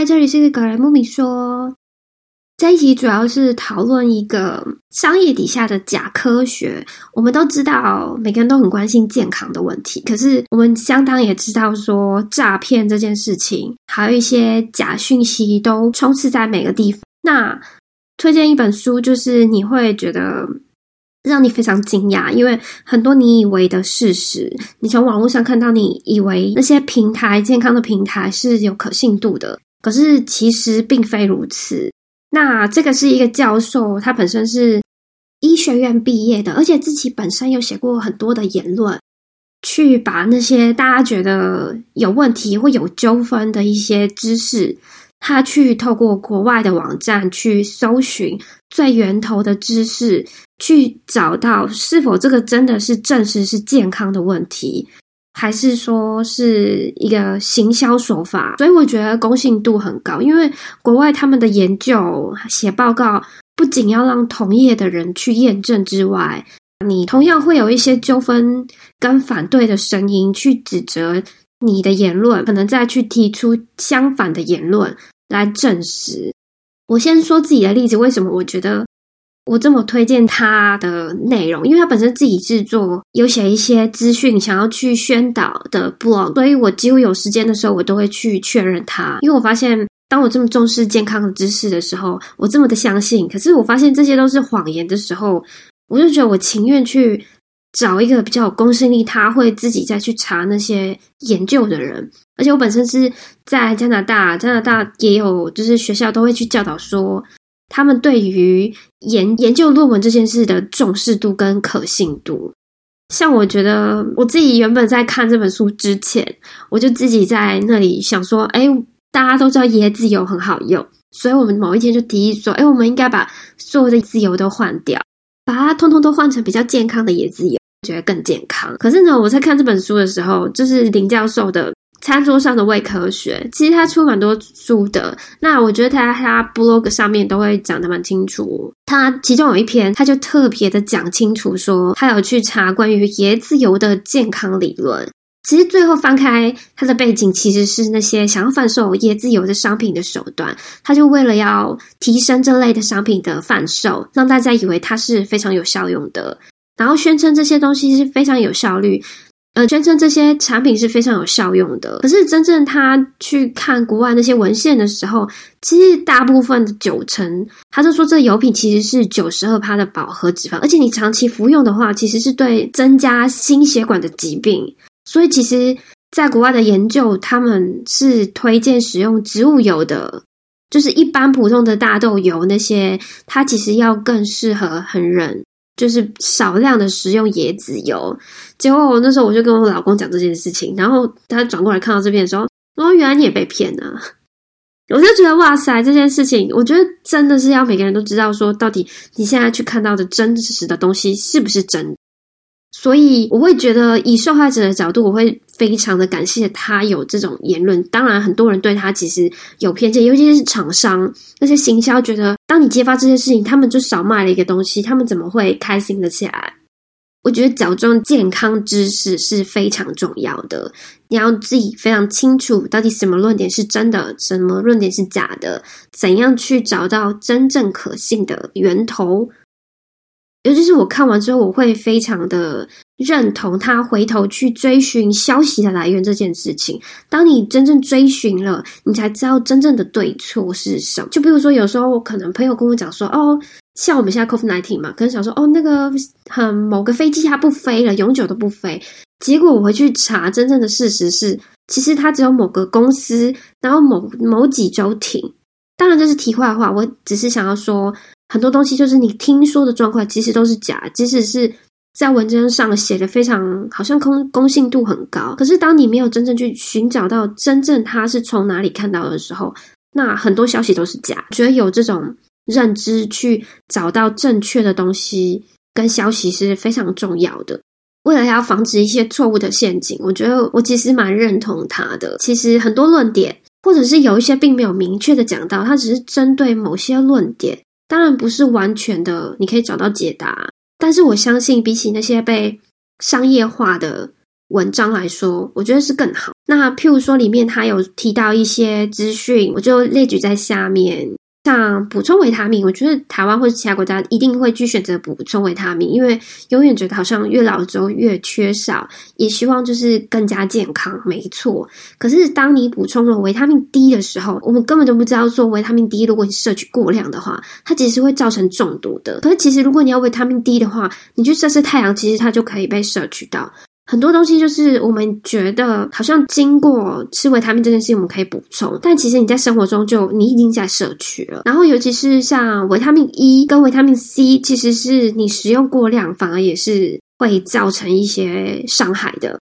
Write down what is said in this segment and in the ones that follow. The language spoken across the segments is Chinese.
嗨，这里是格莱木米说。这一集主要是讨论一个商业底下的假科学。我们都知道，每个人都很关心健康的问题，可是我们相当也知道，说诈骗这件事情，还有一些假讯息都充斥在每个地方。那推荐一本书，就是你会觉得让你非常惊讶，因为很多你以为的事实，你从网络上看到，你以为那些平台健康的平台是有可信度的，可是其实并非如此。那这个是一个教授，他本身是医学院毕业的，而且自己本身有写过很多的言论，去把那些大家觉得有问题或有纠纷的一些知识，他去透过国外的网站去搜寻最源头的知识，去找到是否这个真的是证实是健康的问题。还是说是一个行销手法，所以我觉得公信度很高。因为国外他们的研究写报告，不仅要让同业的人去验证之外，你同样会有一些纠纷跟反对的声音去指责你的言论，可能再去提出相反的言论来证实。我先说自己的例子，为什么我觉得？我这么推荐他的内容，因为他本身自己制作有写一些资讯，想要去宣导的 blog，所以我几乎有时间的时候，我都会去确认他。因为我发现，当我这么重视健康的知识的时候，我这么的相信，可是我发现这些都是谎言的时候，我就觉得我情愿去找一个比较有公信力，他会自己再去查那些研究的人。而且我本身是在加拿大，加拿大也有就是学校都会去教导说。他们对于研研究论文这件事的重视度跟可信度，像我觉得我自己原本在看这本书之前，我就自己在那里想说，哎，大家都知道椰子油很好用，所以我们某一天就提议说，哎，我们应该把所有的椰子油都换掉，把它通通都换成比较健康的椰子油，觉得更健康。可是呢，我在看这本书的时候，就是林教授的。餐桌上的伪科学，其实他出蛮多书的。那我觉得他他 blog 上面都会讲的蛮清楚。他其中有一篇，他就特别的讲清楚，说他有去查关于椰子油的健康理论。其实最后翻开他的背景，其实是那些想要贩售椰子油的商品的手段。他就为了要提升这类的商品的贩售，让大家以为它是非常有效用的，然后宣称这些东西是非常有效率。呃，宣称这些产品是非常有效用的，可是真正他去看国外那些文献的时候，其实大部分的九成，他就说这油品其实是九十二帕的饱和脂肪，而且你长期服用的话，其实是对增加心血管的疾病。所以其实，在国外的研究，他们是推荐使用植物油的，就是一般普通的大豆油那些，它其实要更适合很人。就是少量的食用椰子油，结果我那时候我就跟我老公讲这件事情，然后他转过来看到这边的时候，哦，原来你也被骗了，我就觉得哇塞，这件事情，我觉得真的是要每个人都知道，说到底你现在去看到的真实的东西是不是真。所以我会觉得，以受害者的角度，我会非常的感谢他有这种言论。当然，很多人对他其实有偏见，尤其是厂商那些行销，觉得当你揭发这些事情，他们就少卖了一个东西，他们怎么会开心的起来？我觉得矫正健康知识是非常重要的，你要自己非常清楚到底什么论点是真的，什么论点是假的，怎样去找到真正可信的源头。尤其是我看完之后，我会非常的认同他回头去追寻消息的来源这件事情。当你真正追寻了，你才知道真正的对错是什么。就比如说，有时候我可能朋友跟我讲说：“哦，像我们现在 COVID nineteen 嘛，可能想说哦，那个很某个飞机它不飞了，永久都不飞。”结果我回去查，真正的事实是，其实它只有某个公司，然后某某几周停。当然这是题外话，我只是想要说。很多东西就是你听说的状况，其实都是假。即使是在文章上写的非常好像公公信度很高，可是当你没有真正去寻找到真正他是从哪里看到的时候，那很多消息都是假。觉得有这种认知去找到正确的东西跟消息是非常重要的。为了要防止一些错误的陷阱，我觉得我其实蛮认同他的。其实很多论点，或者是有一些并没有明确的讲到，他只是针对某些论点。当然不是完全的，你可以找到解答。但是我相信，比起那些被商业化的文章来说，我觉得是更好。那譬如说里面它有提到一些资讯，我就列举在下面。像补充维他命，我觉得台湾或者其他国家一定会去选择补充维他命，因为永远觉得好像越老之后越缺少，也希望就是更加健康，没错。可是当你补充了维他命 D 的时候，我们根本就不知道说维他命 D 如果你摄取过量的话，它其实会造成中毒的。可是其实如果你要维他命 D 的话，你去晒晒太阳，其实它就可以被摄取到。很多东西就是我们觉得好像经过吃维他命这件事情，我们可以补充，但其实你在生活中就你已经在摄取了。然后尤其是像维他命 E 跟维他命 C，其实是你食用过量，反而也是会造成一些伤害的。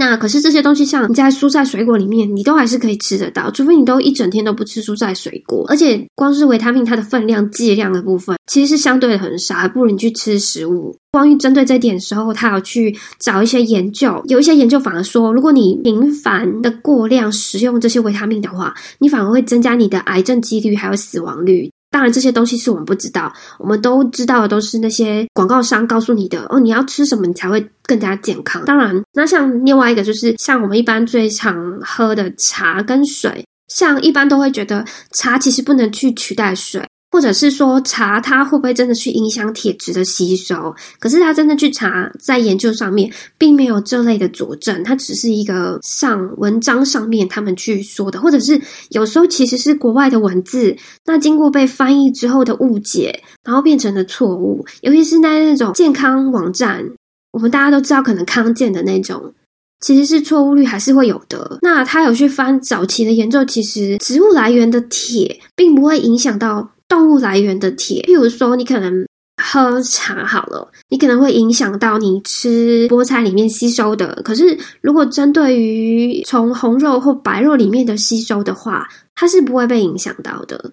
那可是这些东西，像你在蔬菜水果里面，你都还是可以吃得到，除非你都一整天都不吃蔬菜水果。而且光是维他命它的分量剂量的部分，其实是相对的很少，还不如你去吃食物。关于针对这点时候，他有去找一些研究，有一些研究反而说，如果你频繁的过量食用这些维他命的话，你反而会增加你的癌症几率还有死亡率。当然，这些东西是我们不知道，我们都知道的都是那些广告商告诉你的哦。你要吃什么，你才会更加健康？当然，那像另外一个就是像我们一般最常喝的茶跟水，像一般都会觉得茶其实不能去取代水。或者是说查它会不会真的去影响铁质的吸收？可是他真的去查，在研究上面并没有这类的佐证，它只是一个上文章上面他们去说的，或者是有时候其实是国外的文字，那经过被翻译之后的误解，然后变成了错误。尤其是在那种健康网站，我们大家都知道，可能康健的那种，其实是错误率还是会有的。那他有去翻早期的研究，其实植物来源的铁并不会影响到。动物来源的铁，譬如说，你可能喝茶好了，你可能会影响到你吃菠菜里面吸收的。可是，如果针对于从红肉或白肉里面的吸收的话，它是不会被影响到的，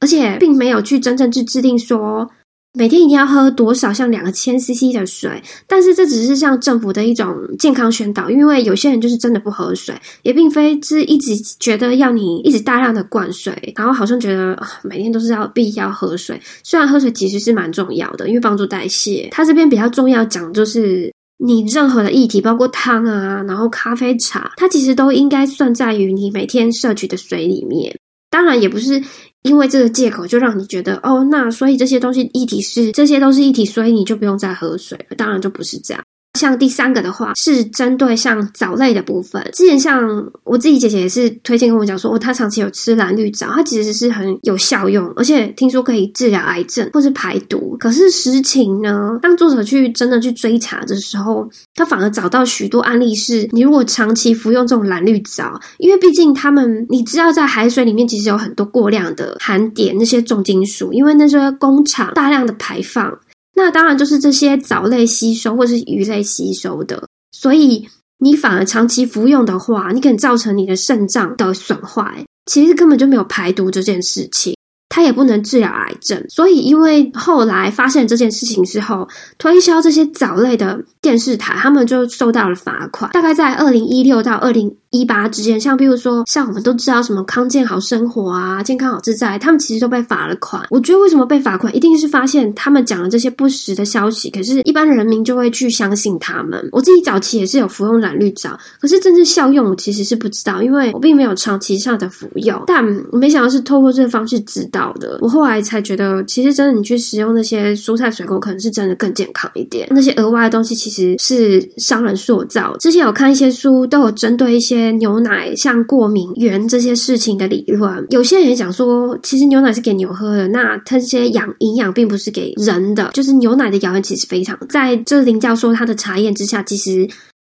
而且并没有去真正去制定说。每天一定要喝多少？像两千 CC 的水，但是这只是像政府的一种健康宣导，因为有些人就是真的不喝水，也并非是一直觉得要你一直大量的灌水，然后好像觉得每天都是要必要喝水。虽然喝水其实是蛮重要的，因为帮助代谢。它这边比较重要讲就是你任何的液体，包括汤啊，然后咖啡、茶，它其实都应该算在于你每天摄取的水里面。当然也不是。因为这个借口就让你觉得哦，那所以这些东西一体是这些都是一体，所以你就不用再喝水了。当然就不是这样。像第三个的话，是针对像藻类的部分。之前像我自己姐姐也是推荐跟我讲说，哦，她长期有吃蓝绿藻，它其实是很有效用，而且听说可以治疗癌症或是排毒。可是实情呢，当作者去真的去追查的时候，他反而找到许多案例是，你如果长期服用这种蓝绿藻，因为毕竟他们你知道在海水里面其实有很多过量的含碘那些重金属，因为那些工厂大量的排放。那当然就是这些藻类吸收或是鱼类吸收的，所以你反而长期服用的话，你可能造成你的肾脏的损坏，其实根本就没有排毒这件事情。它也不能治疗癌症，所以因为后来发现这件事情之后，推销这些藻类的电视台，他们就受到了罚款。大概在二零一六到二零一八之间，像比如说，像我们都知道什么康健好生活啊、健康好自在，他们其实都被罚了款。我觉得为什么被罚款，一定是发现他们讲了这些不实的消息，可是一般人民就会去相信他们。我自己早期也是有服用染绿藻，可是真正效用我其实是不知道，因为我并没有长期上的服用，但没想到是透过这个方式知道。的，我后来才觉得，其实真的你去使用那些蔬菜水果，可能是真的更健康一点。那些额外的东西其实是商人塑造。之前有看一些书，都有针对一些牛奶像过敏源这些事情的理论。有些人也讲说，其实牛奶是给牛喝的，那它这些养营养并不是给人的。就是牛奶的谣言其实非常，在这林教授他的查验之下，其实。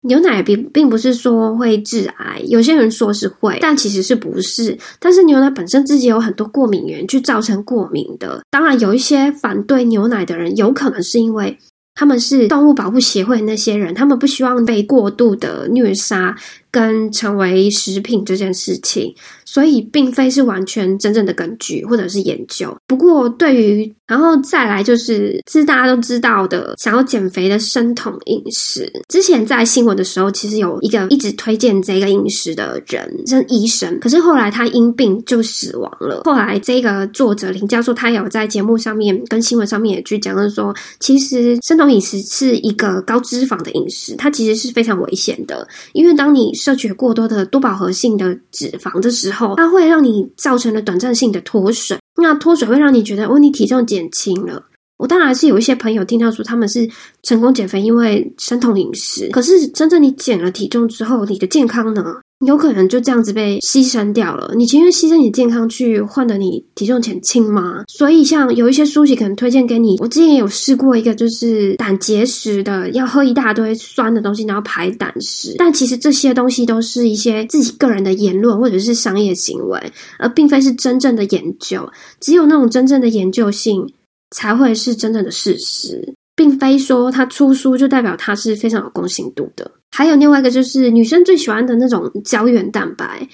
牛奶并并不是说会致癌，有些人说是会，但其实是不是。但是牛奶本身自己有很多过敏源，去造成过敏的。当然，有一些反对牛奶的人，有可能是因为他们是动物保护协会那些人，他们不希望被过度的虐杀。跟成为食品这件事情，所以并非是完全真正的根据或者是研究。不过，对于然后再来就是，是大家都知道的，想要减肥的生酮饮食。之前在新闻的时候，其实有一个一直推荐这个饮食的人，是医生，可是后来他因病就死亡了。后来这个作者林教授，他有在节目上面跟新闻上面也去讲了，说其实生酮饮食是一个高脂肪的饮食，它其实是非常危险的，因为当你摄取过多的多饱和性的脂肪的时候，它会让你造成了短暂性的脱水。那脱水会让你觉得，哦，你体重减轻了。我当然是有一些朋友听到说他们是成功减肥，因为生酮饮食。可是真正你减了体重之后，你的健康呢？有可能就这样子被牺牲掉了。你情愿牺牲你健康去换得你体重减轻吗？所以像有一些书籍可能推荐给你。我之前有试过一个，就是胆结石的，要喝一大堆酸的东西，然后排胆石。但其实这些东西都是一些自己个人的言论或者是商业行为，而并非是真正的研究。只有那种真正的研究性，才会是真正的事实。并非说他出书就代表他是非常有公信度的。还有另外一个就是女生最喜欢的那种胶原蛋白，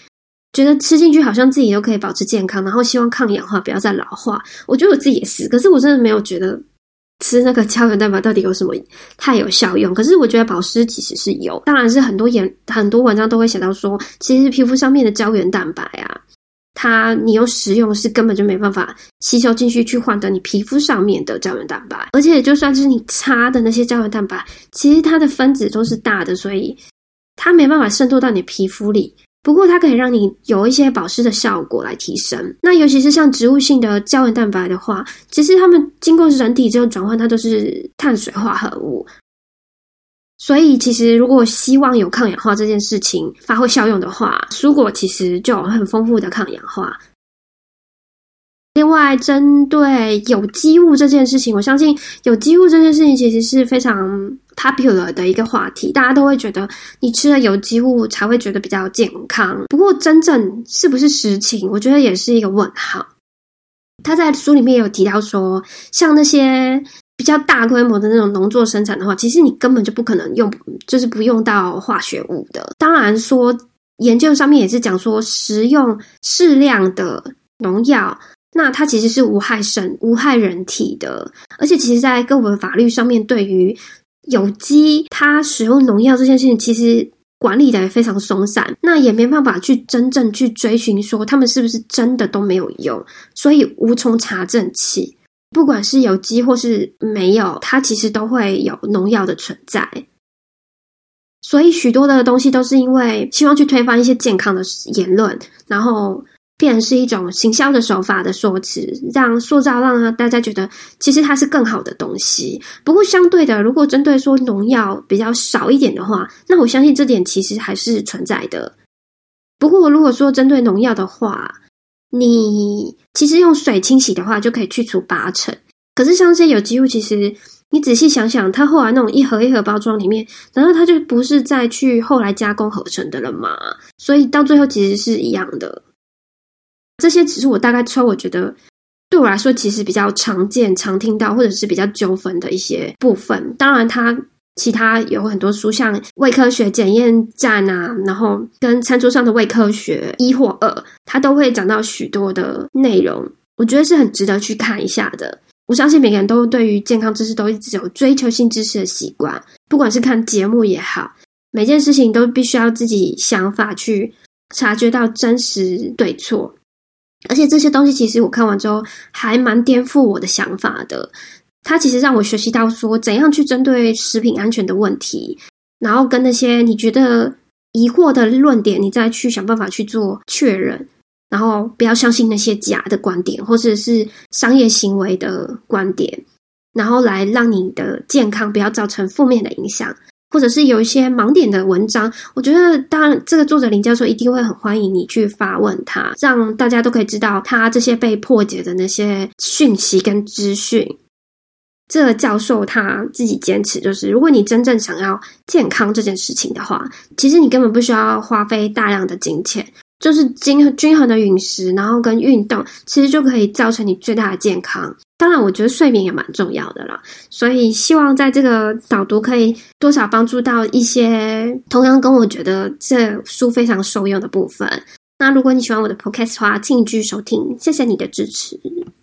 觉得吃进去好像自己都可以保持健康，然后希望抗氧化，不要再老化。我觉得我自己也是，可是我真的没有觉得吃那个胶原蛋白到底有什么太有效用。可是我觉得保湿其实是有，当然是很多研很多文章都会写到说，其实皮肤上面的胶原蛋白啊。它你用食用是根本就没办法吸收进去，去换得你皮肤上面的胶原蛋白。而且就算是你擦的那些胶原蛋白，其实它的分子都是大的，所以它没办法渗透到你皮肤里。不过它可以让你有一些保湿的效果来提升。那尤其是像植物性的胶原蛋白的话，其实它们经过人体之后转换，它都是碳水化合物。所以，其实如果希望有抗氧化这件事情发挥效用的话，蔬果其实就有很丰富的抗氧化。另外，针对有机物这件事情，我相信有机物这件事情其实是非常 popular 的一个话题，大家都会觉得你吃了有机物才会觉得比较健康。不过，真正是不是实情，我觉得也是一个问号。他在书里面有提到说，像那些。比较大规模的那种农作生产的话，其实你根本就不可能用，就是不用到化学物的。当然说，研究上面也是讲说，食用适量的农药，那它其实是无害生、无害人体的。而且，其实，在各国法律上面，对于有机它使用农药这件事情，其实管理的也非常松散，那也没办法去真正去追寻说他们是不是真的都没有用，所以无从查证起。不管是有机或是没有，它其实都会有农药的存在。所以许多的东西都是因为希望去推翻一些健康的言论，然后变成是一种行销的手法的说辞，让塑造让大家觉得其实它是更好的东西。不过相对的，如果针对说农药比较少一点的话，那我相信这点其实还是存在的。不过如果说针对农药的话，你其实用水清洗的话，就可以去除八成。可是像这些有机物，其实你仔细想想，它后来那种一盒一盒包装里面，难道它就不是再去后来加工合成的了吗？所以到最后其实是一样的。这些只是我大概抽，我觉得对我来说其实比较常见、常听到，或者是比较纠纷的一些部分。当然，它。其他有很多书，像胃科学检验站啊，然后跟餐桌上的胃科学一或二，它都会讲到许多的内容，我觉得是很值得去看一下的。我相信每个人都对于健康知识都一直有追求性知识的习惯，不管是看节目也好，每件事情都必须要自己想法去察觉到真实对错，而且这些东西其实我看完之后还蛮颠覆我的想法的。它其实让我学习到说，怎样去针对食品安全的问题，然后跟那些你觉得疑惑的论点，你再去想办法去做确认，然后不要相信那些假的观点或者是商业行为的观点，然后来让你的健康不要造成负面的影响，或者是有一些盲点的文章，我觉得当然这个作者林教授一定会很欢迎你去发问他，让大家都可以知道他这些被破解的那些讯息跟资讯。这个教授他自己坚持，就是如果你真正想要健康这件事情的话，其实你根本不需要花费大量的金钱，就是均均衡的饮食，然后跟运动，其实就可以造成你最大的健康。当然，我觉得睡眠也蛮重要的啦。所以希望在这个导读可以多少帮助到一些同样跟我觉得这书非常受用的部分。那如果你喜欢我的 podcast 的话，请继续收听，谢谢你的支持。